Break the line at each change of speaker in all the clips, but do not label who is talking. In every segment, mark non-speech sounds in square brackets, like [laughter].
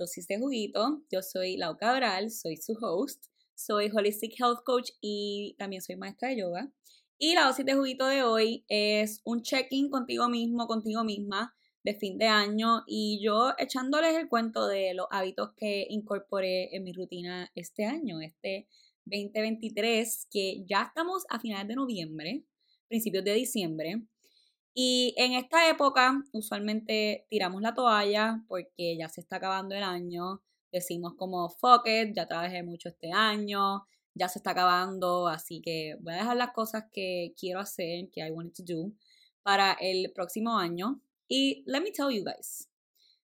Dosis de Juguito. Yo soy Lau Cabral, soy su host, soy Holistic Health Coach y también soy maestra de yoga. Y la dosis de juguito de hoy es un check-in contigo mismo, contigo misma de fin de año y yo echándoles el cuento de los hábitos que incorporé en mi rutina este año, este 2023, que ya estamos a finales de noviembre, principios de diciembre. Y en esta época usualmente tiramos la toalla porque ya se está acabando el año. Decimos como, fuck it, ya trabajé mucho este año, ya se está acabando, así que voy a dejar las cosas que quiero hacer, que I wanted to do, para el próximo año. Y let me tell you guys,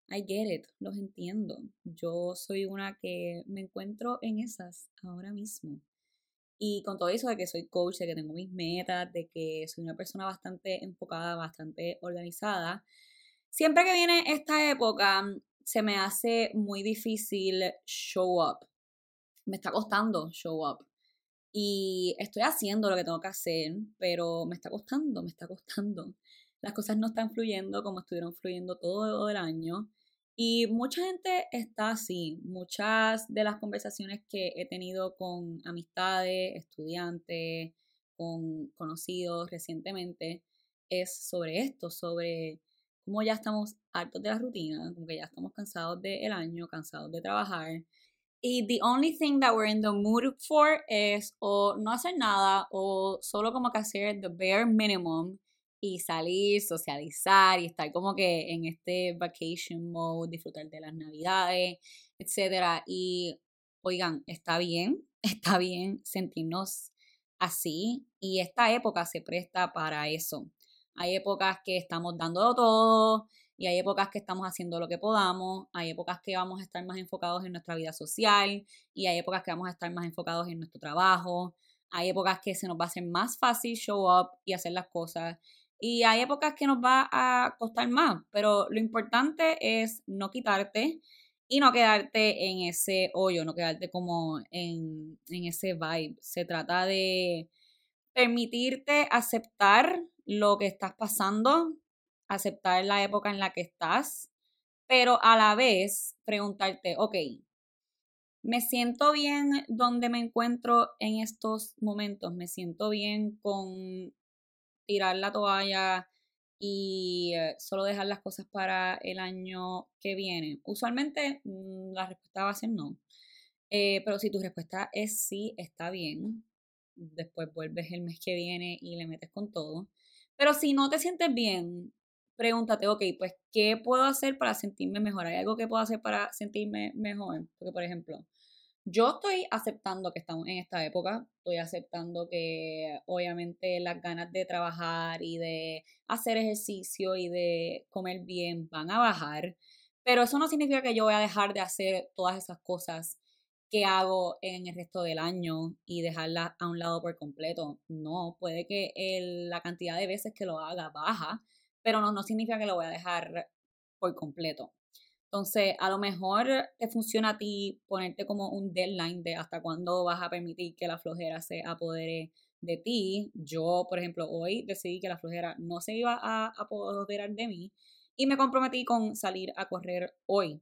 I get it, los entiendo. Yo soy una que me encuentro en esas ahora mismo. Y con todo eso de que soy coach, de que tengo mis metas, de que soy una persona bastante enfocada, bastante organizada, siempre que viene esta época se me hace muy difícil show up. Me está costando show up. Y estoy haciendo lo que tengo que hacer, pero me está costando, me está costando. Las cosas no están fluyendo como estuvieron fluyendo todo el año. Y mucha gente está así. Muchas de las conversaciones que he tenido con amistades, estudiantes, con conocidos recientemente, es sobre esto, sobre cómo ya estamos hartos de la rutina, como que ya estamos cansados del año, cansados de trabajar. Y the only thing that we're in the mood for es o no hacer nada o solo como que hacer the bare minimum y salir, socializar y estar como que en este vacation mode, disfrutar de las navidades, etcétera. Y oigan, está bien, [laughs] está bien sentirnos así y esta época se presta para eso. Hay épocas que estamos dando todo y hay épocas que estamos haciendo lo que podamos, hay épocas que vamos a estar más enfocados en nuestra vida social y hay épocas que vamos a estar más enfocados en nuestro trabajo. Hay épocas que se nos va a hacer más fácil show up y hacer las cosas y hay épocas que nos va a costar más, pero lo importante es no quitarte y no quedarte en ese hoyo, no quedarte como en, en ese vibe. Se trata de permitirte aceptar lo que estás pasando, aceptar la época en la que estás, pero a la vez preguntarte, ok, me siento bien donde me encuentro en estos momentos, me siento bien con tirar la toalla y eh, solo dejar las cosas para el año que viene? Usualmente mm, la respuesta va a ser no. Eh, pero si tu respuesta es sí, está bien. Después vuelves el mes que viene y le metes con todo. Pero si no te sientes bien, pregúntate, ok, pues, ¿qué puedo hacer para sentirme mejor? ¿Hay algo que puedo hacer para sentirme mejor? Porque, por ejemplo, yo estoy aceptando que estamos en esta época, estoy aceptando que obviamente las ganas de trabajar y de hacer ejercicio y de comer bien van a bajar, pero eso no significa que yo voy a dejar de hacer todas esas cosas que hago en el resto del año y dejarlas a un lado por completo. No, puede que la cantidad de veces que lo haga baja, pero no, no significa que lo voy a dejar por completo. Entonces, a lo mejor te funciona a ti ponerte como un deadline de hasta cuándo vas a permitir que la flojera se apodere de ti. Yo, por ejemplo, hoy decidí que la flojera no se iba a apoderar de mí y me comprometí con salir a correr hoy.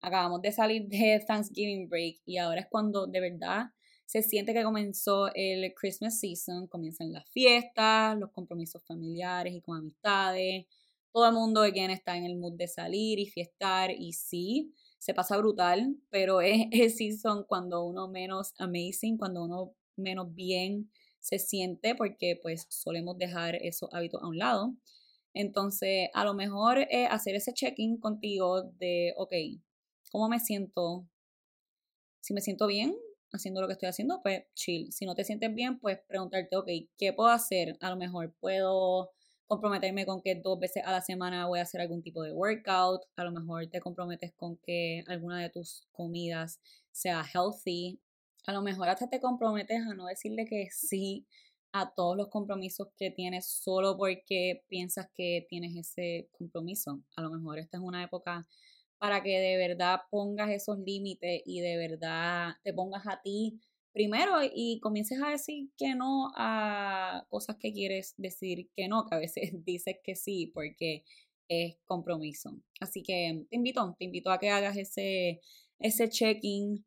Acabamos de salir de Thanksgiving break y ahora es cuando de verdad se siente que comenzó el Christmas season, comienzan las fiestas, los compromisos familiares y con amistades todo el mundo quien está en el mood de salir y fiestar y sí, se pasa brutal, pero es [laughs] el season cuando uno menos amazing, cuando uno menos bien se siente porque pues solemos dejar esos hábitos a un lado. Entonces, a lo mejor es hacer ese check-in contigo de, ok, ¿cómo me siento? Si me siento bien haciendo lo que estoy haciendo, pues chill. Si no te sientes bien, pues preguntarte, ok, ¿qué puedo hacer? A lo mejor puedo comprometerme con que dos veces a la semana voy a hacer algún tipo de workout, a lo mejor te comprometes con que alguna de tus comidas sea healthy, a lo mejor hasta te comprometes a no decirle que sí a todos los compromisos que tienes solo porque piensas que tienes ese compromiso. A lo mejor esta es una época para que de verdad pongas esos límites y de verdad te pongas a ti primero y comiences a decir que no a cosas que quieres decir que no, que a veces [laughs] dices que sí, porque es compromiso. Así que te invito, te invito a que hagas ese, ese check-in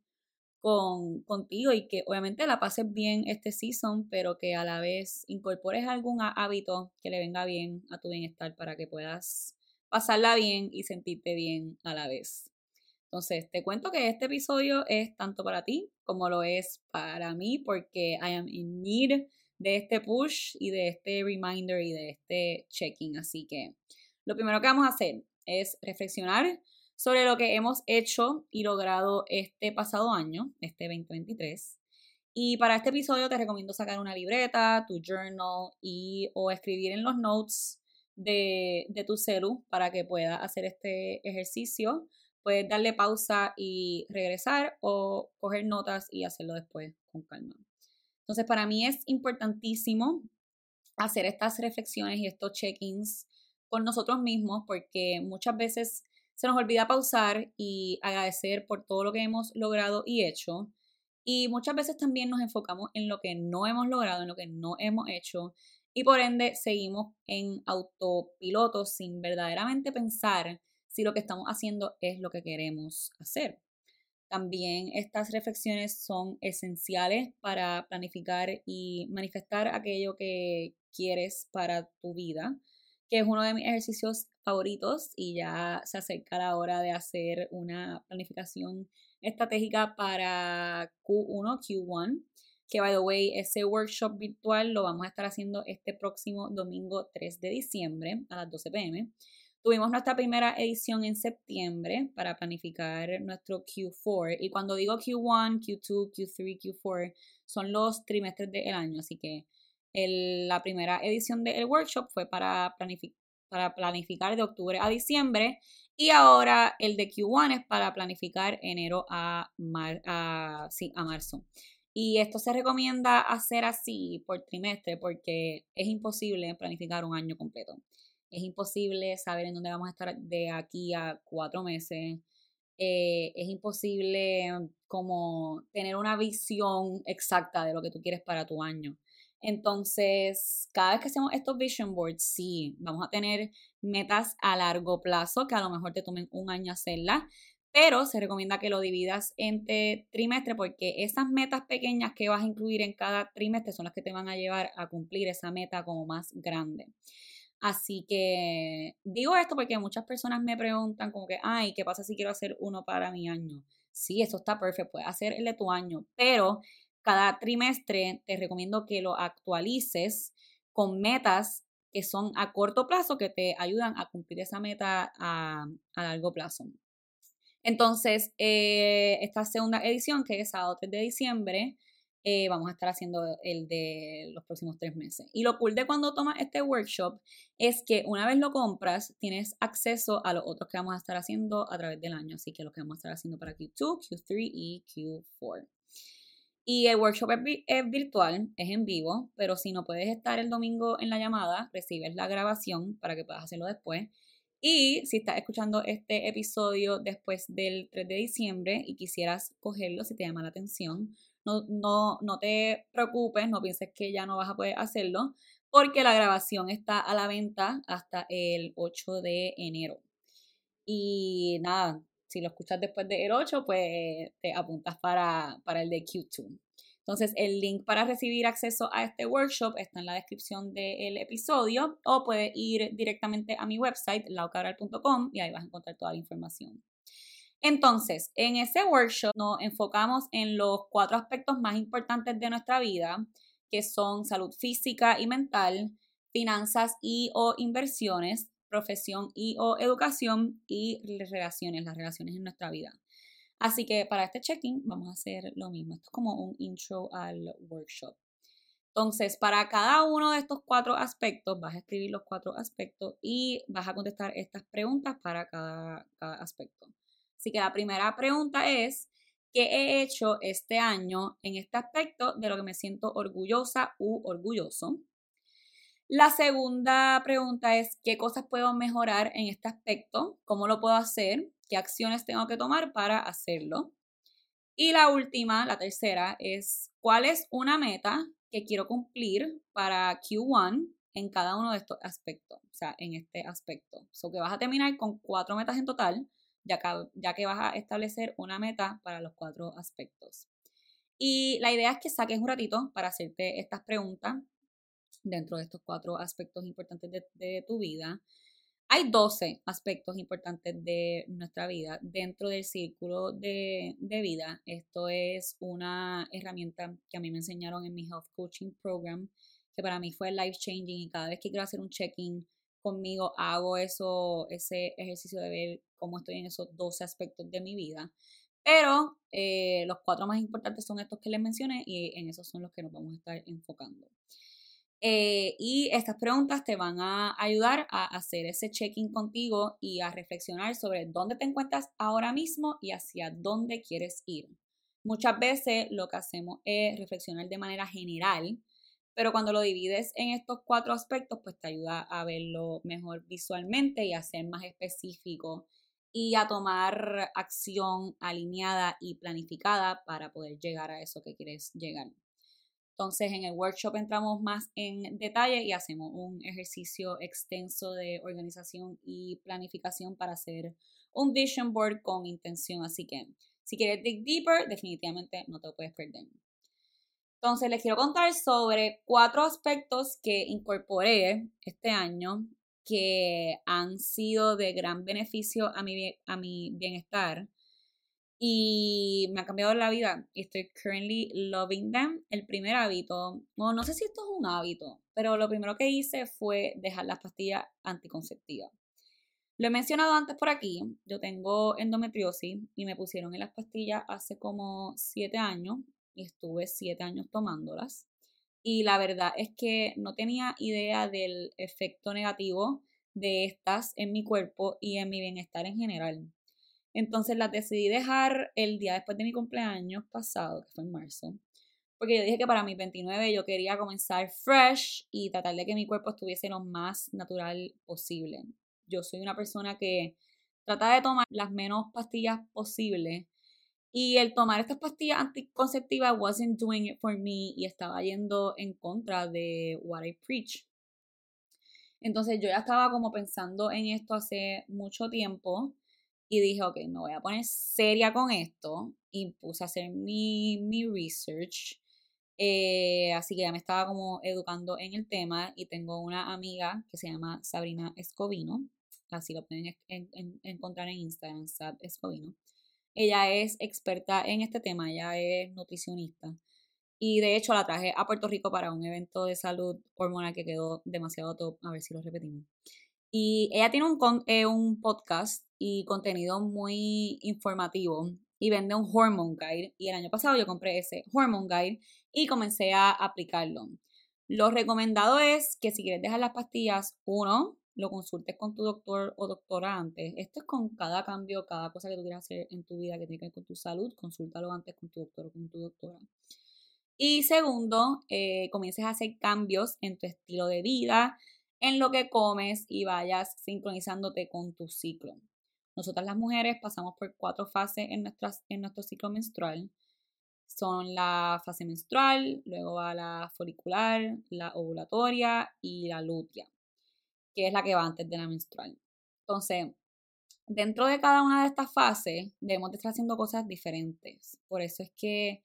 con, contigo y que obviamente la pases bien este season, pero que a la vez incorpores algún hábito que le venga bien a tu bienestar para que puedas pasarla bien y sentirte bien a la vez. Entonces, te cuento que este episodio es tanto para ti como lo es para mí, porque I am in need de este push y de este reminder y de este checking. Así que lo primero que vamos a hacer es reflexionar sobre lo que hemos hecho y logrado este pasado año, este 2023. Y para este episodio te recomiendo sacar una libreta, tu journal y o escribir en los notes de, de tu celu para que puedas hacer este ejercicio puedes darle pausa y regresar o coger notas y hacerlo después con calma. Entonces, para mí es importantísimo hacer estas reflexiones y estos check-ins con nosotros mismos porque muchas veces se nos olvida pausar y agradecer por todo lo que hemos logrado y hecho. Y muchas veces también nos enfocamos en lo que no hemos logrado, en lo que no hemos hecho. Y por ende seguimos en autopiloto sin verdaderamente pensar si lo que estamos haciendo es lo que queremos hacer. También estas reflexiones son esenciales para planificar y manifestar aquello que quieres para tu vida, que es uno de mis ejercicios favoritos y ya se acerca la hora de hacer una planificación estratégica para Q1, Q1, que by the way, ese workshop virtual lo vamos a estar haciendo este próximo domingo 3 de diciembre a las 12 pm. Tuvimos nuestra primera edición en septiembre para planificar nuestro Q4. Y cuando digo Q1, Q2, Q3, Q4, son los trimestres del año. Así que la primera edición del workshop fue para, planificar de octubre a diciembre. Y ahora el de Q1 es para planificar enero a marzo. Y esto se recomienda hacer así por trimestre porque es imposible planificar un año completo. Es imposible saber en dónde vamos a estar de aquí a cuatro meses. Eh, es imposible como tener una visión exacta de lo que tú quieres para tu año. Entonces, cada vez que hacemos estos vision boards, sí, vamos a tener metas a largo plazo que a lo mejor te tomen un año hacerlas, pero se recomienda que lo dividas entre trimestre porque esas metas pequeñas que vas a incluir en cada trimestre son las que te van a llevar a cumplir esa meta como más grande. Así que digo esto porque muchas personas me preguntan como que, ay, ¿qué pasa si quiero hacer uno para mi año? Sí, eso está perfecto, puedes hacer el de tu año, pero cada trimestre te recomiendo que lo actualices con metas que son a corto plazo que te ayudan a cumplir esa meta a, largo plazo. Entonces, eh, esta segunda edición, que es sábado 3 de diciembre, eh, vamos a estar haciendo el de los próximos tres meses. Y lo cool de cuando tomas este workshop es que una vez lo compras, tienes acceso a los otros que vamos a estar haciendo a través del año. Así que los que vamos a estar haciendo para Q2, Q3 y Q4. Y el workshop es, virtual, es en vivo, pero si no puedes estar el domingo en la llamada, recibes la grabación para que puedas hacerlo después. Y si estás escuchando este episodio después del 3 de diciembre y quisieras cogerlo, si te llama la atención, no, no, no te preocupes, no pienses que ya no vas a poder hacerlo, porque la grabación está a la venta hasta el 8 de enero. Y nada, si lo escuchas después del 8, pues te apuntas para, para el de Q2. Entonces, el link para recibir acceso a este workshop está en la descripción del episodio o puedes ir directamente a mi website, laucabral.com, y ahí vas a encontrar toda la información. Entonces, en ese workshop nos enfocamos en los cuatro aspectos más importantes de nuestra vida, que son salud física y mental, finanzas y o inversiones, profesión y o educación y relaciones, las relaciones en nuestra vida. Así que para este check-in vamos a hacer lo mismo. Esto es como un intro al workshop. Entonces, para cada uno de estos cuatro aspectos, vas a escribir los cuatro aspectos y vas a contestar estas preguntas para cada, cada aspecto. Así que la primera pregunta es, ¿qué he hecho este año en este aspecto de lo que me siento orgullosa u orgulloso? La segunda pregunta es, ¿qué cosas puedo mejorar en este aspecto? ¿Cómo lo puedo hacer? ¿Qué acciones tengo que tomar para hacerlo? Y la última, la tercera, es, ¿cuál es una meta que quiero cumplir para Q1 en cada uno de estos aspectos, o sea, en este aspecto. So que vas a terminar con cuatro metas en total, ya que, ya que vas a establecer una meta para los cuatro aspectos. Y la idea es que saques un ratito para hacerte estas preguntas dentro de estos cuatro aspectos importantes de, tu vida. Hay 12 aspectos importantes de nuestra vida dentro del círculo de, de, vida. Esto es una herramienta que a mí me enseñaron en mi Health Coaching Program, que para mí fue life changing y cada vez que quiero hacer un check-in conmigo hago eso, ese ejercicio de ver cómo estoy en esos 12 aspectos de mi vida. Pero eh, los cuatro más importantes son estos que les mencioné y en esos son los que nos vamos a estar enfocando. Eh, y estas preguntas te van a ayudar a hacer ese check-in contigo y a reflexionar sobre dónde te encuentras ahora mismo y hacia dónde quieres ir. Muchas veces lo que hacemos es reflexionar de manera general, pero cuando lo divides en estos cuatro aspectos, pues te ayuda a verlo mejor visualmente y a ser más específico y a tomar acción alineada y planificada para poder llegar a eso que quieres llegar. Entonces, en el workshop entramos más en detalle y hacemos un ejercicio extenso de organización y planificación para hacer un vision board con intención. Así que, si quieres dig deeper, definitivamente no te lo puedes perder. Entonces, les quiero contar sobre cuatro aspectos que incorporé este año que han sido de gran beneficio a mi, a mi bienestar y me ha cambiado la vida y estoy currently loving them. El primer hábito, no, no sé si esto es un hábito, pero lo primero que hice fue dejar las pastillas anticonceptivas. Lo he mencionado antes por aquí, yo tengo endometriosis y me pusieron en las pastillas hace como siete años y estuve siete años tomándolas y la verdad es que no tenía idea del efecto negativo de estas en mi cuerpo y en mi bienestar en general. Entonces las decidí dejar el día después de mi cumpleaños pasado, que fue en marzo, porque yo dije que para mi 29 yo quería comenzar fresh y tratar de que mi cuerpo estuviese lo más natural posible. Yo soy una persona que trata de tomar las menos pastillas posible y el tomar estas pastillas anticonceptivas wasn't doing it for me y estaba yendo en contra de what I preach. Entonces yo ya estaba como pensando en esto hace mucho tiempo y dije, ok, me voy a poner seria con esto y puse a hacer mi, mi research. Eh, así que ya me estaba como educando en el tema y tengo una amiga que se llama Sabrina Escobino, así lo pueden encontrar en Instagram, Sab Escobino ella es experta en este tema, ella es nutricionista. Y de hecho la traje a Puerto Rico para un evento de salud hormonal que quedó demasiado top. A ver si lo repetimos. Y ella tiene un, eh, un podcast y contenido muy informativo y vende un Hormone Guide. Y el año pasado yo compré ese Hormone Guide y comencé a aplicarlo. Lo recomendado es que si quieres dejar las pastillas, uno, lo consultes con tu doctor o doctora antes. Esto es con cada cambio, cada cosa que tú quieras hacer en tu vida que tiene que ver con tu salud, consúltalo antes con tu doctor o con tu doctora. Y segundo, eh, comiences a hacer cambios en tu estilo de vida, en lo que comes y vayas sincronizándote con tu ciclo. Nosotras las mujeres pasamos por cuatro fases en, nuestras, en nuestro ciclo menstrual. Son la fase menstrual, luego va la folicular, la ovulatoria y la lútea que es la que va antes de la menstrual. Entonces, dentro de cada una de estas fases debemos de estar haciendo cosas diferentes. Por eso es que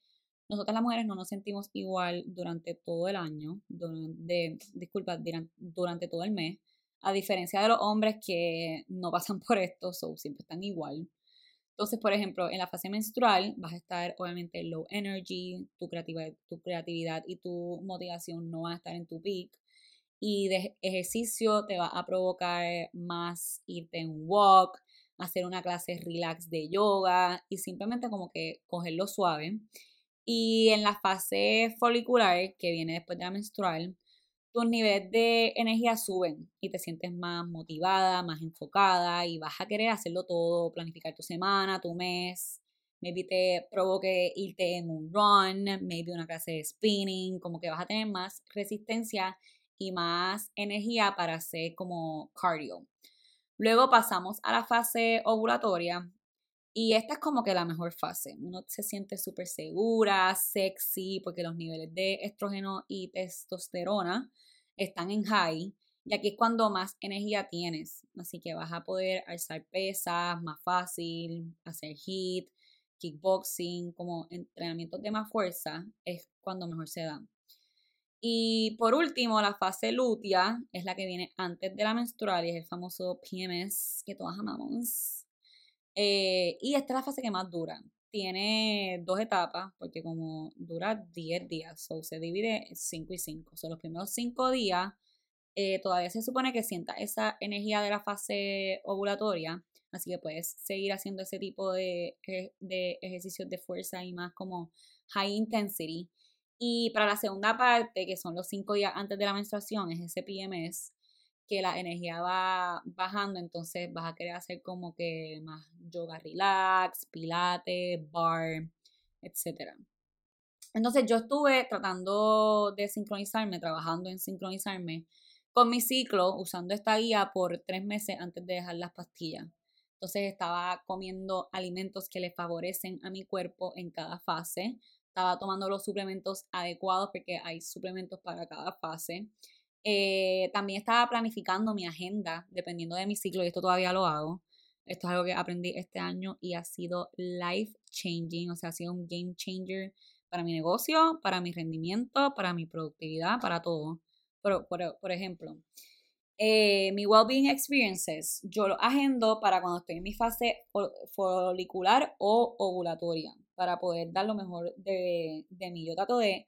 nosotras las mujeres no nos sentimos igual durante todo el año, durante, disculpa, durante todo el mes, a diferencia de los hombres que no pasan por esto, so siempre están igual. Entonces, por ejemplo, en la fase menstrual vas a estar obviamente low energy, tu creatividad, tu creatividad y tu motivación no van a estar en tu peak y de ejercicio te va a provocar más irte en walk, hacer una clase relax de yoga y simplemente como que cogerlo suave. Y en la fase folicular, que viene después de la menstrual, tus niveles de energía suben y te sientes más motivada, más enfocada y vas a querer hacerlo todo, planificar tu semana, tu mes. Maybe te provoque irte en un run, maybe una clase de spinning, como que vas a tener más resistencia y más energía para hacer como cardio. Luego pasamos a la fase ovulatoria y esta es como que la mejor fase. Uno se siente súper segura, sexy, porque los niveles de estrógeno y testosterona están en high y aquí es cuando más energía tienes. Así que vas a poder alzar pesas más fácil, hacer hit, kickboxing, como entrenamientos de más fuerza, es cuando mejor se dan. Y por último, la fase lutea es la que viene antes de la menstrual y es el famoso PMS que todas amamos. Eh, y esta es la fase que más dura. Tiene dos etapas porque como dura 10 días, o se divide 5 y 5. O los primeros 5 días eh, todavía se supone que sienta esa energía de la fase ovulatoria, así que puedes seguir haciendo ese tipo de, de ejercicios de fuerza y más como high intensity. Y para la segunda parte, que son los cinco días antes de la menstruación, es ese PMS, que la energía va bajando, entonces vas a querer hacer como que más yoga relax, pilates, bar, etc. Entonces yo estuve tratando de sincronizarme, trabajando en sincronizarme con mi ciclo usando esta guía por tres meses antes de dejar las pastillas. Entonces estaba comiendo alimentos que le favorecen a mi cuerpo en cada fase. Estaba tomando los suplementos adecuados porque hay suplementos para cada fase. Eh, también estaba planificando mi agenda dependiendo de mi ciclo y esto todavía lo hago. Esto es algo que aprendí este año y ha sido life changing, o sea, ha sido un game changer para mi negocio, para mi rendimiento, para mi productividad, para todo. Por, por, ejemplo, eh, mi well-being experiences, yo lo agendo para cuando estoy en mi fase folicular o ovulatoria, para poder dar lo mejor de, de mí. Yo trato de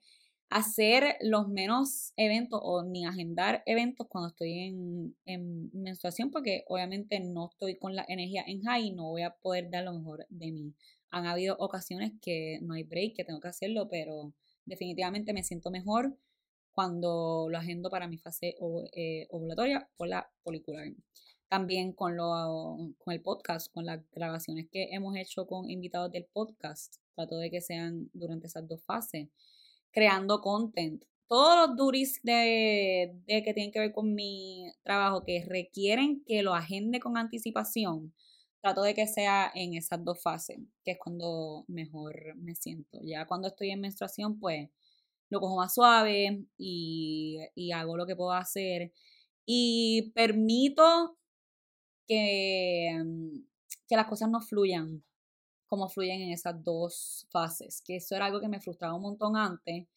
hacer los menos eventos o ni agendar eventos cuando estoy en, en, menstruación porque obviamente no estoy con la energía en high y no voy a poder dar lo mejor de mí. Han habido ocasiones que no hay break, que tengo que hacerlo, pero definitivamente me siento mejor cuando lo agendo para mi fase eh, ovulatoria o la folicular. También con, lo, con el podcast, con las grabaciones que hemos hecho con invitados del podcast, trato de que sean durante esas dos fases, creando content. Todos los duris de, de que tienen que ver con mi trabajo que requieren que lo agende con anticipación, trato de que sea en esas dos fases, que es cuando mejor me siento. Ya cuando estoy en menstruación, pues lo cojo más suave y, hago lo que puedo hacer. Y permito que, que las cosas no fluyan como fluyen en esas dos fases, que eso era algo que me frustraba un montón antes,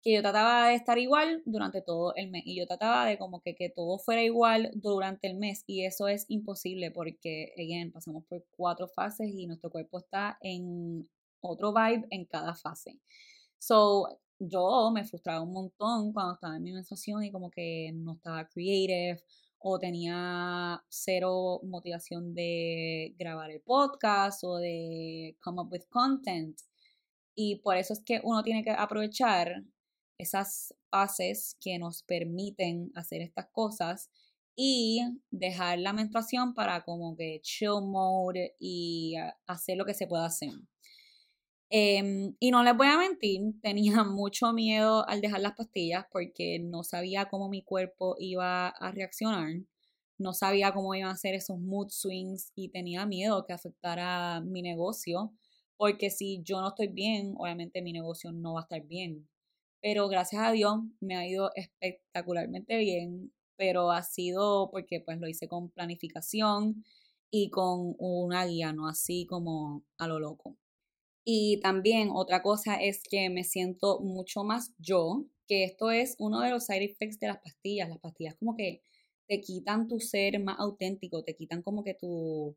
que yo trataba de estar igual durante todo el mes y yo trataba de como que, que todo fuera igual durante el mes y eso es imposible porque, again, pasamos por cuatro fases y nuestro cuerpo está en otro vibe en cada fase. So, yo me frustraba un montón cuando estaba en mi menstruación y como que no estaba creative o tenía cero motivación de grabar el podcast o de come up with content. Y por eso es que uno tiene que aprovechar esas fases que nos permiten hacer estas cosas y dejar la menstruación para como que chill mode y hacer lo que se pueda hacer. Em, y no les voy a mentir, [laughs] tenía mucho miedo al dejar las pastillas porque no sabía cómo mi cuerpo iba a reaccionar, no sabía cómo iban a ser esos mood swings y tenía miedo que afectara mi negocio, porque si yo no estoy bien, obviamente mi negocio no va a estar bien. Pero gracias a Dios me ha ido espectacularmente bien, pero ha sido porque pues lo hice con planificación y con una guía, no así como a lo loco. Y también otra cosa es que me siento mucho más yo, que esto es uno de los side effects de las pastillas. Las pastillas como que te quitan tu ser más auténtico, te quitan como que tu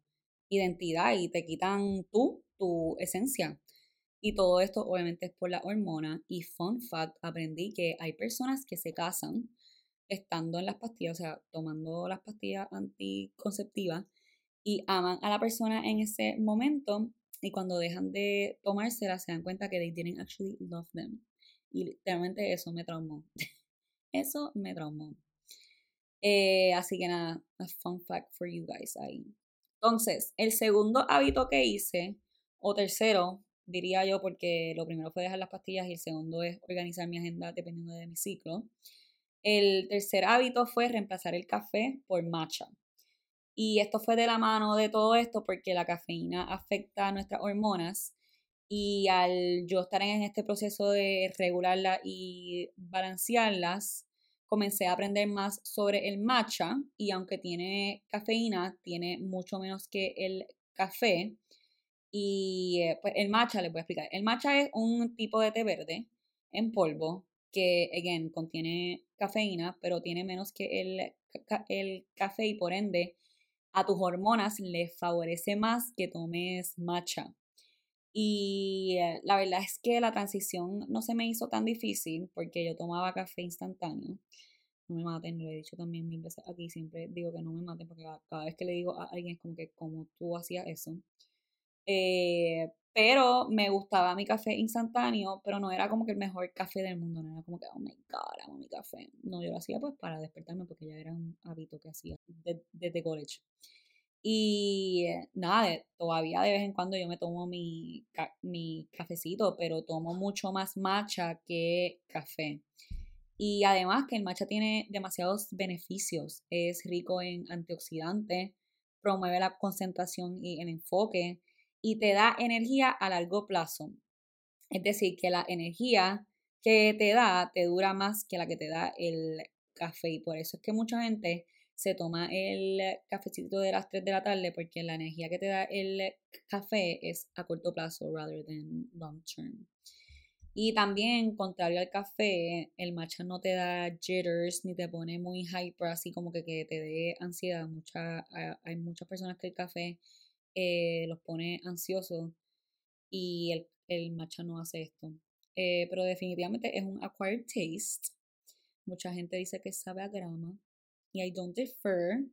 identidad y te quitan tú, tu esencia. Y todo esto obviamente es por la hormona. Y fun fact, aprendí que hay personas que se casan estando en las pastillas, o sea, tomando las pastillas anticonceptivas y aman a la persona en ese momento y cuando dejan de tomársela se dan cuenta que they didn't actually love them. Y realmente eso me traumó. [laughs] eso me traumó. Eh, así que nada, a fun fact for you guys ahí. Entonces, el segundo hábito que hice, o tercero, diría yo, porque lo primero fue dejar las pastillas y el segundo es organizar mi agenda dependiendo de mi ciclo. El tercer hábito fue reemplazar el café por matcha. Y esto fue de la mano de todo esto porque la cafeína afecta nuestras hormonas y al yo estar en este proceso de regularlas y balancearlas, comencé a aprender más sobre el matcha y aunque tiene cafeína, tiene mucho menos que el café. Y eh, pues el matcha, les voy a explicar. El matcha es un tipo de té verde en polvo que, again, contiene cafeína, pero tiene menos que el, el café y por ende a tus hormonas les favorece más que tomes matcha. Y eh, la verdad es que la transición no se me hizo tan difícil porque yo tomaba café instantáneo. No me maten, lo he dicho también mil veces aquí, siempre digo que no me maten porque cada vez que le digo a alguien es como que como tú hacías eso. Eh, pero me gustaba mi café instantáneo, pero no era como que el mejor café del mundo, no era como que, oh my god, amo mi café. No, yo lo hacía pues para despertarme porque ya era un hábito que hacía desde college. Y nada, todavía de vez en cuando yo me tomo mi, mi cafecito, pero tomo mucho más matcha que café. Y además que el matcha tiene demasiados beneficios. Es rico en antioxidantes, promueve la concentración y el enfoque y te da energía a largo plazo. Es decir, que la energía que te da te dura más que la que te da el café. Y por eso es que mucha gente se toma el cafecito de las 3 de la tarde porque la energía que te da el café es a corto plazo rather than long term. Y también, contrario al café, el matcha no te da jitters ni te pone muy hyper, así como que, que te dé ansiedad. Mucha, hay muchas personas que el café eh, los pone ansiosos y el, el matcha no hace esto. Eh, pero definitivamente es un acquired taste. Mucha gente dice que sabe a grama y I don't defer,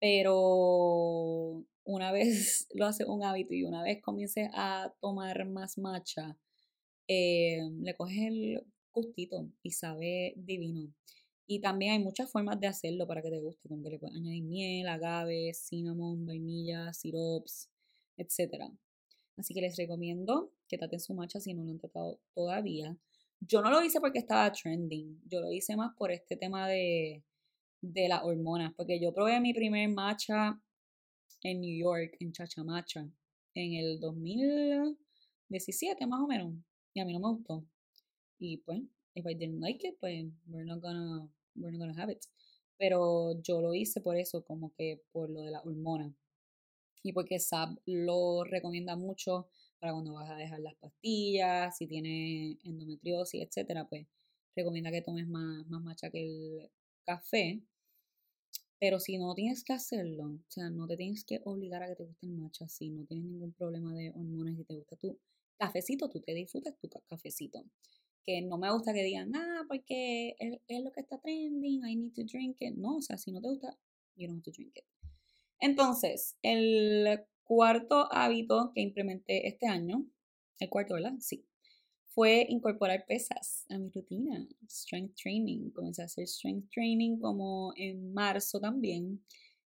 pero una [laughs] vez lo hace un hábito y una vez comiences a tomar más matcha, eh, le coges el gustito y sabe divino. Y también hay muchas formas de hacerlo para que te guste, como que le puedes añadir miel, agave, cinnamon, vainilla, sirops, etc. Así que les recomiendo que traten su matcha si no lo han tratado todavía. Yo no lo hice porque estaba trending, yo lo hice más por este tema de, de las hormonas, porque yo probé mi primer matcha en New York, en Chacha Matcha, en el 2017 más o menos, y a mí no me gustó. Y pues, if I didn't like it, pues we're not gonna, we're not gonna have it. Pero yo lo hice por eso, como que por lo de la hormona. Y porque SAP lo recomienda mucho para cuando vas a dejar las pastillas, si tienes endometriosis, etcétera, pues recomienda que tomes más, más matcha que el café. Pero si no tienes que hacerlo, o sea, no te tienes que obligar a que te guste el matcha, si no tienes ningún problema de hormonas y te gusta tu cafecito, tú te disfrutas tu cafecito. Que no me gusta que digan, ah, porque es, es lo que está trending, I need to drink it. No, o sea, si no te gusta, you don't have to drink it. Entonces, el cuarto hábito que implementé este año, el cuarto, ¿verdad? Sí, fue incorporar pesas a mi rutina, strength training. Comencé a hacer strength training como en marzo también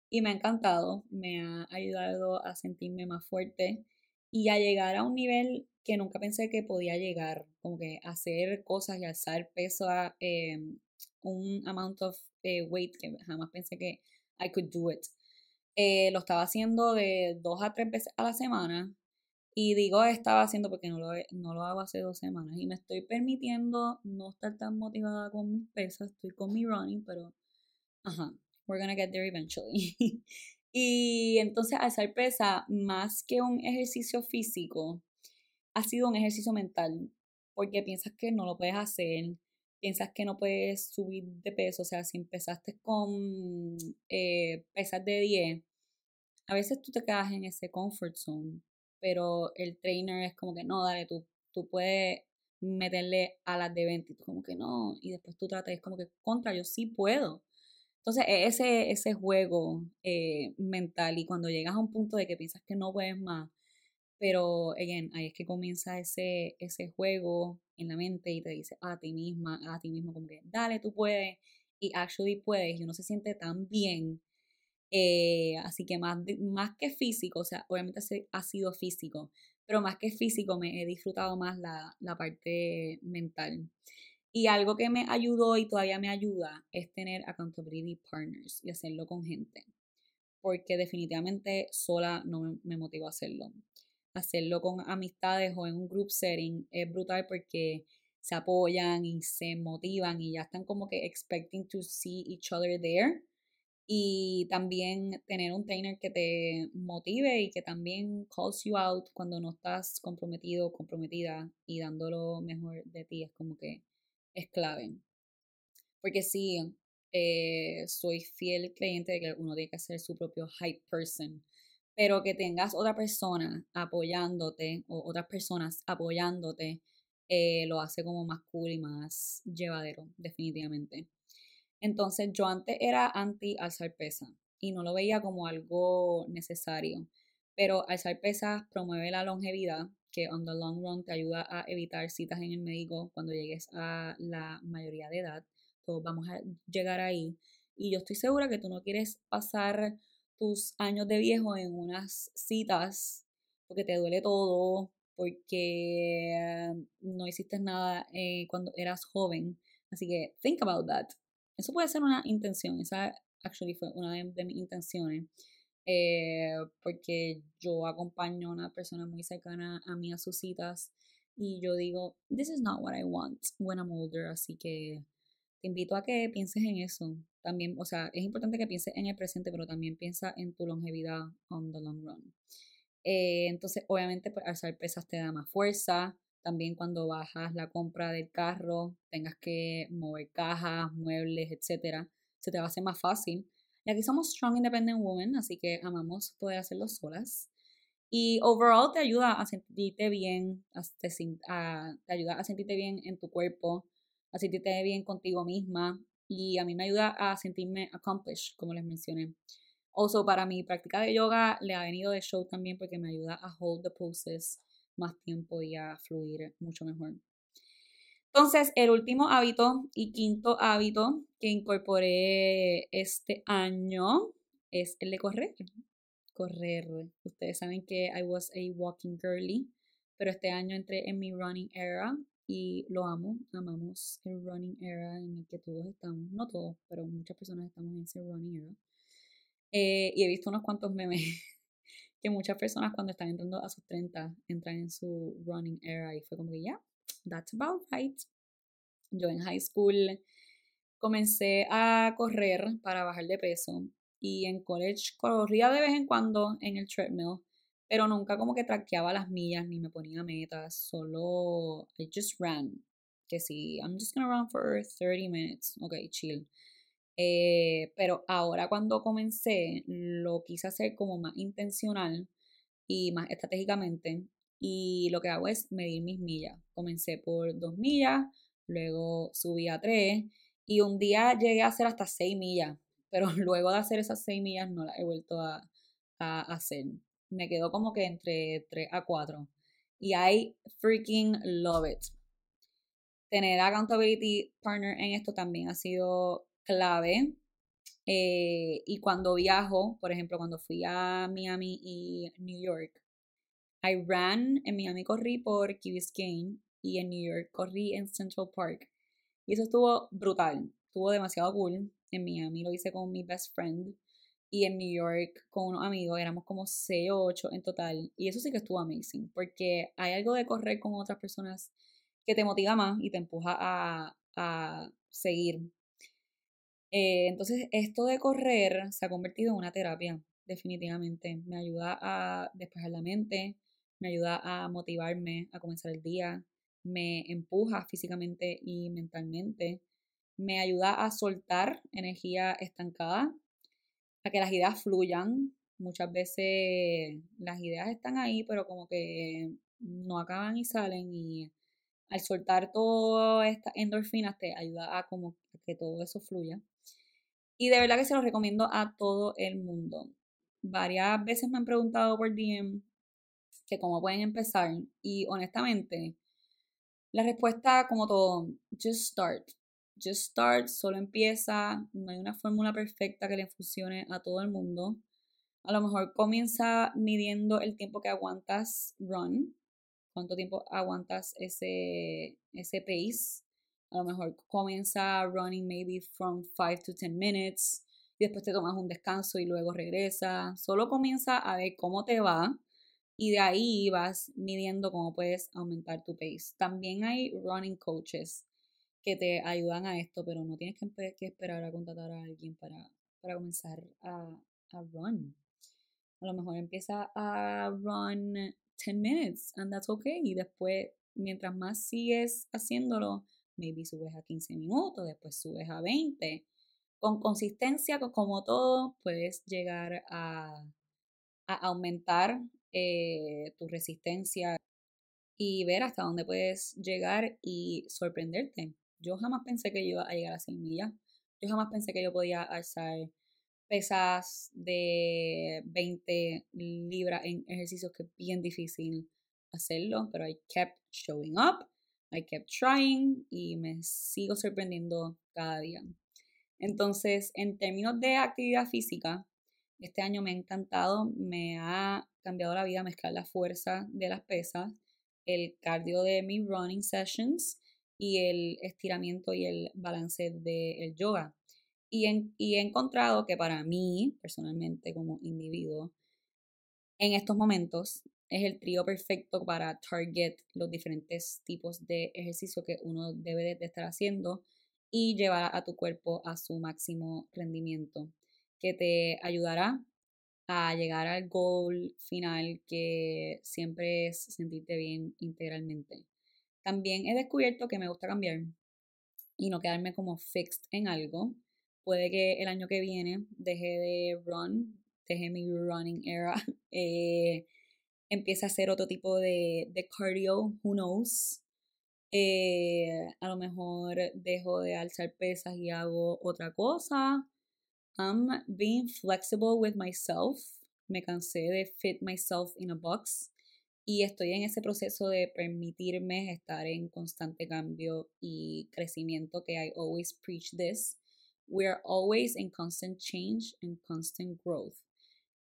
y me ha encantado, me ha ayudado a sentirme más fuerte y a llegar a un nivel que nunca pensé que podía llegar, como que hacer cosas y alzar peso a em, un amount of eh, weight que jamás pensé que I could do it. Eh, lo estaba haciendo de dos a tres veces a la semana y digo estaba haciendo porque no lo, no lo hago hace dos semanas y me estoy permitiendo no estar tan motivada con mis pesas, estoy con mi running, pero ajá, we're gonna get there eventually. [laughs] y entonces alzar pesa, más que un ejercicio físico, ha sido un ejercicio mental, porque piensas que no lo puedes hacer, piensas que no puedes subir de peso, o sea, si empezaste con eh, pesas de 10, a veces tú te quedas en ese comfort zone pero el trainer es como que no, dale, tú, tú puedes meterle a las de 20 y tú como que no, y después tú tratas, es como que contra, yo sí puedo. Entonces, e, ese, ese juego eh, mental y cuando llegas a un punto de que piensas que no puedes más, pero, again, ahí es que comienza ese, ese juego en la mente y te dice a ti misma, a ti mismo, como que dale, tú puedes, y actually puedes, y uno se siente tan bien eh, así que más, más que físico, o sea, obviamente ha sido físico, pero más que físico me he disfrutado más la, la parte mental. Y algo que me ayudó y todavía me ayuda es tener accountability partners y hacerlo con gente. Porque definitivamente sola no me, me motiva a hacerlo. Hacerlo con amistades o en un group setting es brutal porque se apoyan y se motivan y ya están como que expecting to see each other there. Y también tener un trainer que te motive y que también calls you out cuando no estás comprometido, comprometida y dando lo mejor de ti es como que es clave. Porque sí, eh, soy fiel creyente de que uno tiene que ser su propio hype person, pero que tengas otra persona apoyándote o otras personas apoyándote eh, lo hace como más cool y más llevadero, definitivamente. Entonces yo antes era anti alzar pesa y no lo veía como algo necesario, pero alzar pesas promueve la longevidad, que on the long run te ayuda a evitar citas en el médico cuando llegues a la mayoría de edad. Todos vamos a llegar ahí. Y yo estoy segura que tú no quieres pasar tus años de viejo en unas citas porque te duele todo, porque no hiciste nada eh, cuando eras joven. Así que think about that. Eso puede ser una intención. Esa actually fue una de, mis intenciones. Eh, porque yo acompaño a una persona muy cercana a mí a sus citas y yo digo, this is not what I want when I'm older. Así que te invito a que pienses en eso. También, o sea, es importante que pienses en el presente, pero también piensa en tu longevidad on the long run. Eh, entonces, obviamente, pues, alzar pesas te da más fuerza. También cuando bajas la compra del carro, tengas que mover cajas, muebles, etcétera, se te va a hacer más fácil. Y aquí somos Strong Independent Women, así que amamos poder hacerlo solas. Y overall te ayuda a sentirte bien, te, te ayuda a sentirte bien en tu cuerpo, a sentirte bien contigo misma. Y a mí me ayuda a sentirme accomplished, como les mencioné. Also, para mi práctica de yoga le ha venido de show también porque me ayuda a hold the poses más tiempo y a fluir mucho mejor. Entonces, el último hábito y quinto hábito que incorporé este año es el de correr. Correr. Ustedes saben que I was a walking girly, pero este año entré en mi running era y lo amo. Amamos el running era en el que todos estamos, no todos, pero muchas personas estamos en ese running era. Eh, y he visto unos cuantos memes [laughs] que muchas personas cuando están entrando a sus 30 entran en su running era y fue como que ya, that's about right. Yo en high school comencé a correr para bajar de peso y en college corría de vez en cuando en el treadmill, pero nunca como que traqueaba las millas ni me ponía metas, solo I just ran. Que sí, I'm just gonna run for 30 minutes. Ok, chill. Eh, pero ahora cuando comencé, lo quise hacer como más intencional y más estratégicamente. Y lo que hago es medir mis millas. Comencé por dos millas, luego subí a tres y un día llegué a hacer hasta seis millas. Pero [laughs] luego de hacer esas seis millas no las he vuelto a, a hacer. Me quedo como que entre 3 a 4. Y I freaking love it. Tener accountability partner en esto también ha sido clave. Eh, y cuando viajo, por ejemplo, cuando fui a Miami y New York, I ran, en Miami corrí por Key Biscayne y en New York corrí en Central Park. Y eso estuvo brutal, estuvo demasiado cool. En Miami lo hice con mi best friend y en New York con unos amigos, éramos como 6 o 8 en total. Y eso sí que estuvo amazing, porque hay algo de correr con otras personas que te motiva más y te empuja a, a seguir. Eh, entonces, esto de correr se ha convertido en una terapia, definitivamente. Me ayuda a despejar la mente, me ayuda a motivarme a comenzar el día, me empuja físicamente y mentalmente, me ayuda a soltar energía estancada, a que las ideas fluyan. Muchas veces las ideas están ahí, pero como que no acaban y salen y al soltar todas estas endorfinas te ayuda a como que todo eso fluya. Y de verdad que se los recomiendo a todo el mundo. Varias veces me han preguntado por DM que cómo pueden empezar. Y honestamente, la respuesta, como todo, just start. Just start, solo empieza. No hay una fórmula perfecta que le funcione a todo el mundo. A lo mejor comienza midiendo el tiempo que aguantas run. Cuánto tiempo aguantas ese, ese pace. A lo mejor comienza running maybe from 5 to 10 minutes y después te tomas un descanso y luego regresa. Solo comienza a ver cómo te va y de ahí vas midiendo cómo puedes aumentar tu pace. También hay running coaches que te ayudan a esto, pero no tienes que, esperar a contratar a alguien para, para comenzar a, a run. A lo mejor empieza a run 10 minutes and that's okay. Y después, mientras más sigues haciéndolo, maybe subes a 15 minutos, después subes a 20. Con consistencia, como todo, puedes llegar a, a aumentar eh, tu resistencia y ver hasta dónde puedes llegar y sorprenderte. Yo jamás pensé que iba a llegar a 100 millas. Yo jamás pensé que yo podía alzar pesas de 20 libras en ejercicios que es bien difícil hacerlo, pero I kept showing up, I kept trying y me sigo sorprendiendo cada día. Entonces, en términos de actividad física, este año me ha encantado, me ha cambiado la vida mezclar la fuerza de las pesas, el cardio de mis running sessions y el estiramiento y el balance del yoga. Y, y he encontrado que para mí, personalmente, como individuo, en estos momentos es el trío perfecto para target los diferentes tipos de ejercicio que uno debe de estar haciendo y llevar a tu cuerpo a su máximo rendimiento, que te ayudará a llegar al goal final que siempre es sentirte bien integralmente. También he descubierto que me gusta cambiar y no quedarme como fixed en algo. Puede que el año que viene deje de run, deje mi running era, [laughs] eh, empiece a hacer otro tipo de, de cardio, who knows. Eh, a lo mejor dejo de alzar pesas y hago otra cosa. I'm being flexible with myself. Me cansé de fit myself in a box y estoy en ese proceso de permitirme estar en constante cambio y crecimiento que I always preach this. We're always in constant change and constant growth.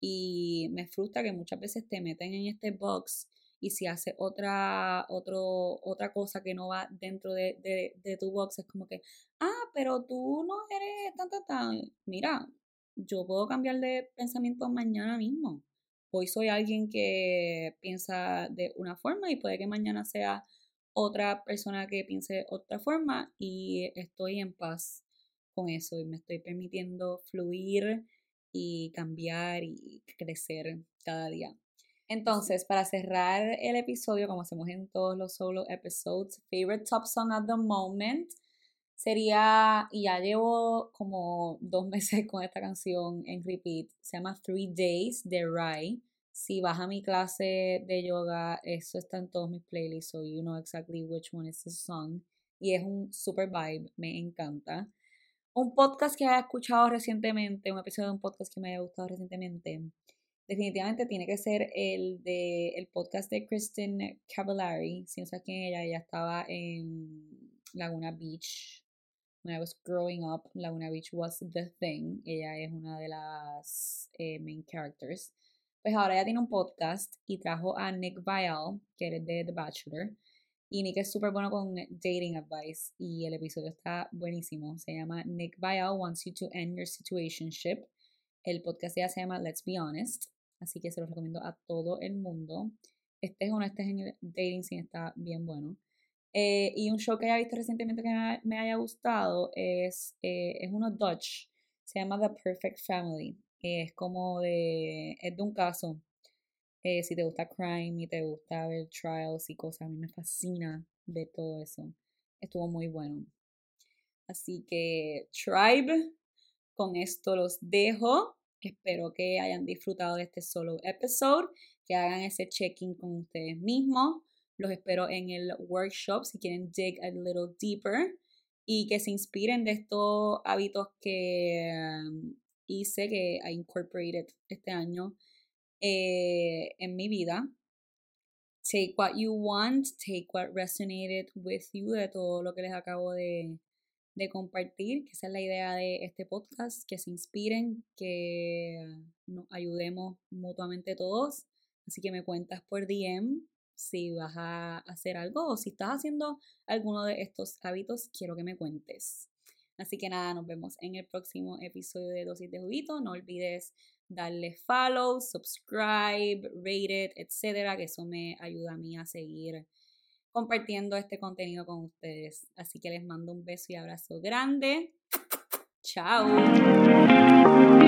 Y me frustra que muchas veces te meten en este box y si haces otra, otro, otra cosa que no va dentro de, de, de, tu box, es como que, ah, pero tú no eres tan, tan, tan. Mira, yo puedo cambiar de pensamiento mañana mismo. Hoy soy alguien que piensa de una forma y puede que mañana sea otra persona que piense otra forma y estoy en paz con eso y me estoy permitiendo fluir y cambiar y crecer cada día. Entonces, para cerrar el episodio, como hacemos en todos los solo episodes, favorite top song at the moment sería, y ya llevo como dos [laughs] meses con esta canción en repeat, se llama Three Days de Rai. Si vas a mi clase de yoga, eso está en todos mis playlists, so you know exactly which one is the song. Y es un super vibe, me encanta. Un podcast que haya escuchado recientemente, un episodio de un podcast que me haya gustado recientemente, definitivamente tiene que ser el de el podcast de Kristen Cavallari. Si no sabes quién ella, ella estaba en Laguna Beach. When I was growing up, Laguna Beach was the thing. Ella es una de las eh, main characters. Pues ahora ella tiene un podcast y trajo a Nick Vial, que es de The Bachelor. Y Nick es súper bueno con dating advice y el episodio está buenísimo. Se llama Nick Vial Wants You to End Your Situationship. El podcast ya se llama Let's Be Honest. Así que se los recomiendo a todo el mundo. Este o no estés en el dating scene, está bien bueno. Eh, y un show que haya visto recientemente que me haya gustado es, eh, es uno Dutch. Se llama The Perfect Family. es como de. Es de un caso. Eh, si te gusta crime y te gusta ver trials y cosas, a mí me fascina ver todo eso. Estuvo muy bueno. Así que, Tribe, con esto los dejo. Espero que hayan disfrutado de este solo episode, que hagan ese check-in con ustedes mismos. Los espero en el workshop si quieren dig a little deeper y que se inspiren de estos hábitos que um, hice, que I incorporated este año eh, en mi vida. Take what you want, take what resonated with you de todo lo que les acabo de, de compartir, que esa es la idea de este podcast, que se inspiren, que nos ayudemos mutuamente todos. Así que me cuentas por DM si vas a hacer algo o si estás haciendo alguno de estos hábitos, quiero que me cuentes. Así que nada, nos vemos en el próximo episodio de Dosis de Juguito. No olvides darle follow, subscribe, rate it, etcétera, que eso me ayuda a mí a seguir compartiendo este contenido con ustedes. Así que les mando un beso y abrazo grande. Chao.